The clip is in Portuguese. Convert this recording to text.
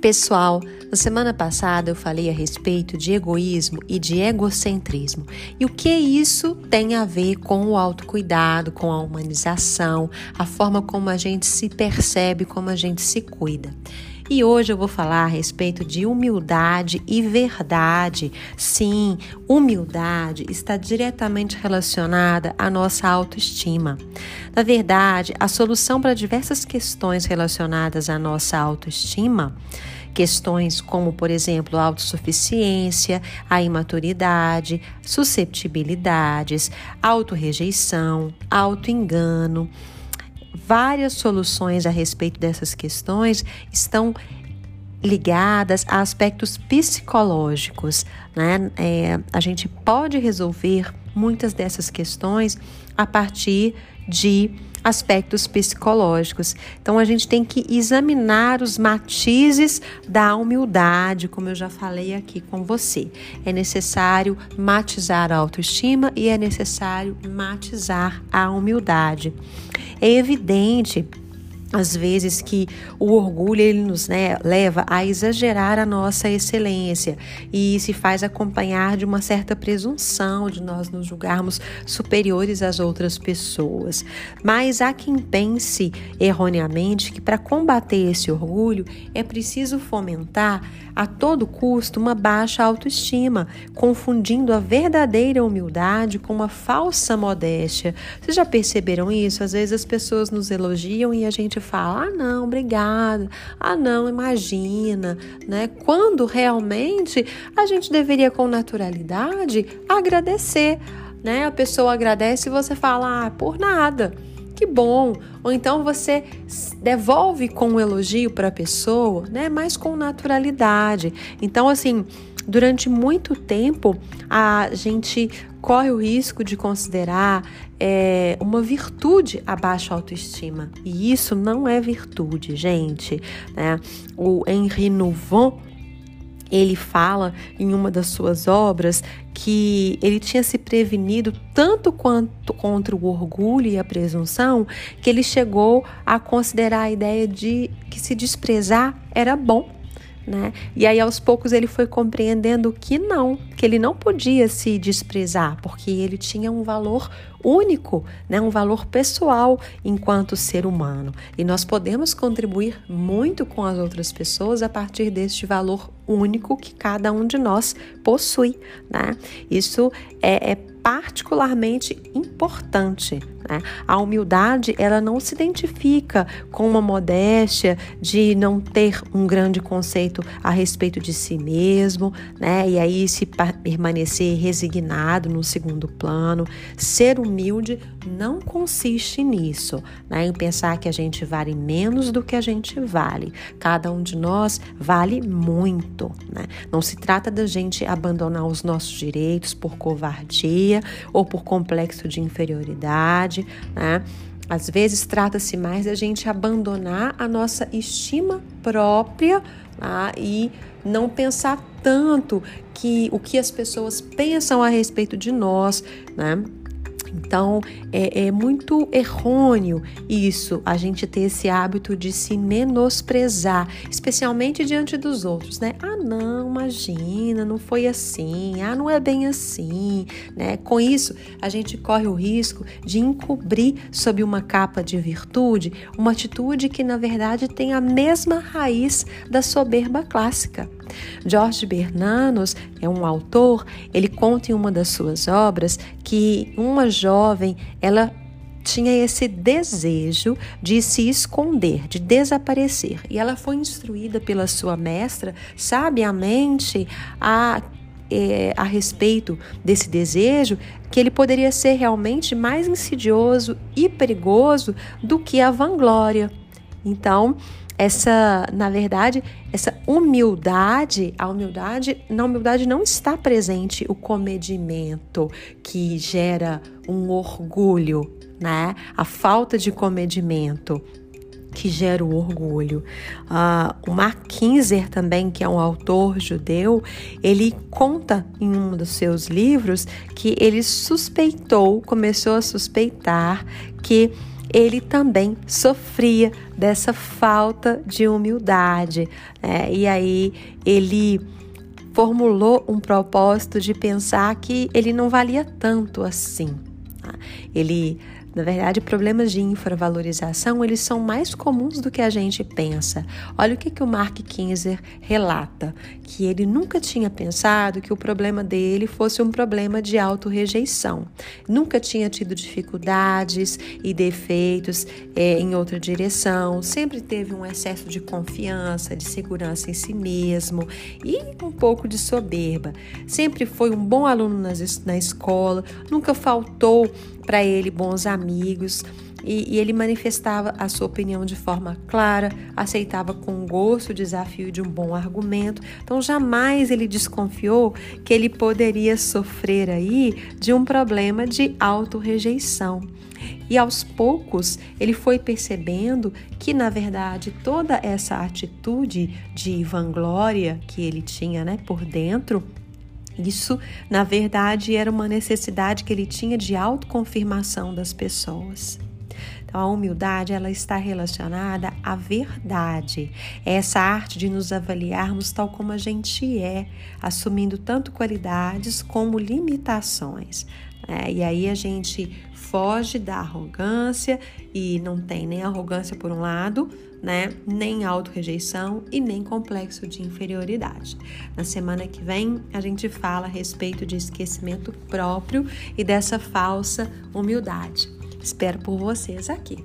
Pessoal, na semana passada eu falei a respeito de egoísmo e de egocentrismo. E o que isso tem a ver com o autocuidado, com a humanização, a forma como a gente se percebe, como a gente se cuida. E hoje eu vou falar a respeito de humildade e verdade. Sim, humildade está diretamente relacionada à nossa autoestima. Na verdade, a solução para diversas questões relacionadas à nossa autoestima questões como, por exemplo, a autossuficiência, a imaturidade, susceptibilidades, autorrejeição, autoengano, várias soluções a respeito dessas questões estão ligadas a aspectos psicológicos. Né? É, a gente pode resolver muitas dessas questões a partir de aspectos psicológicos. Então a gente tem que examinar os matizes da humildade, como eu já falei aqui com você. É necessário matizar a autoestima e é necessário matizar a humildade. É evidente às vezes que o orgulho ele nos né, leva a exagerar a nossa excelência e se faz acompanhar de uma certa presunção de nós nos julgarmos superiores às outras pessoas. Mas há quem pense erroneamente que para combater esse orgulho é preciso fomentar a todo custo uma baixa autoestima, confundindo a verdadeira humildade com uma falsa modéstia. Vocês já perceberam isso? Às vezes as pessoas nos elogiam e a gente fala: "Ah, não, obrigada. Ah, não, imagina", né? Quando realmente a gente deveria com naturalidade agradecer, né? A pessoa agradece e você fala: "Ah, por nada" que bom. Ou então você devolve com um elogio para a pessoa, né? Mas com naturalidade. Então, assim, durante muito tempo a gente corre o risco de considerar é, uma virtude a baixa autoestima. E isso não é virtude, gente. Né? O Henri Nouveau ele fala em uma das suas obras que ele tinha se prevenido tanto quanto contra o orgulho e a presunção que ele chegou a considerar a ideia de que se desprezar era bom. Né? E aí aos poucos ele foi compreendendo que não, que ele não podia se desprezar, porque ele tinha um valor único, né? um valor pessoal enquanto ser humano. E nós podemos contribuir muito com as outras pessoas a partir deste valor único que cada um de nós possui. Né? Isso é, é particularmente importante. Né? A humildade ela não se identifica com uma modéstia de não ter um grande conceito a respeito de si mesmo, né? E aí se permanecer resignado no segundo plano. Ser humilde não consiste nisso, né? Em pensar que a gente vale menos do que a gente vale. Cada um de nós vale muito, né? Não se trata da gente abandonar os nossos direitos por covardia ou por complexo de inferioridade, né? Às vezes trata-se mais da gente abandonar a nossa estima própria tá? e não pensar tanto que o que as pessoas pensam a respeito de nós, né? Então, é, é, muito errôneo isso, a gente ter esse hábito de se menosprezar, especialmente diante dos outros, né? Ah, não, imagina, não foi assim, ah, não é bem assim, né? Com isso, a gente corre o risco de encobrir sob uma capa de virtude uma atitude que, na verdade, tem a mesma raiz da soberba clássica. George Bernanos é um autor, ele conta em uma das suas obras que uma jovem, ela tinha esse desejo de se esconder, de desaparecer. E ela foi instruída pela sua mestra, sabiamente, a, é, a respeito desse desejo, que ele poderia ser realmente mais insidioso e perigoso do que a vanglória. Então, essa, na verdade, essa humildade, a humildade, na humildade não está presente o comedimento que gera um orgulho, né? A falta de comedimento que gera o orgulho. Uh, o Mark Kinzer também, que é um autor judeu, ele conta em um dos seus livros que ele suspeitou, começou a suspeitar que ele também sofria dessa falta de humildade. Né? E aí ele formulou um propósito de pensar que ele não valia tanto assim. Tá? Ele na verdade, problemas de infravalorização, eles são mais comuns do que a gente pensa. Olha o que, que o Mark Kinzer relata, que ele nunca tinha pensado que o problema dele fosse um problema de autorrejeição. Nunca tinha tido dificuldades e defeitos é, em outra direção, sempre teve um excesso de confiança, de segurança em si mesmo e um pouco de soberba. Sempre foi um bom aluno nas, na escola, nunca faltou para ele bons amigos. E, e, ele manifestava a sua opinião de forma clara, aceitava com gosto o desafio de um bom argumento. Então jamais ele desconfiou que ele poderia sofrer aí de um problema de autorrejeição. E aos poucos ele foi percebendo que, na verdade, toda essa atitude de vanglória que ele tinha né, por dentro isso, na verdade, era uma necessidade que ele tinha de autoconfirmação das pessoas. Então, a humildade ela está relacionada à verdade. É essa arte de nos avaliarmos tal como a gente é, assumindo tanto qualidades como limitações. É, e aí a gente foge da arrogância e não tem nem arrogância por um lado, né? Nem auto-rejeição e nem complexo de inferioridade. Na semana que vem, a gente fala a respeito de esquecimento próprio e dessa falsa humildade. Espero por vocês aqui.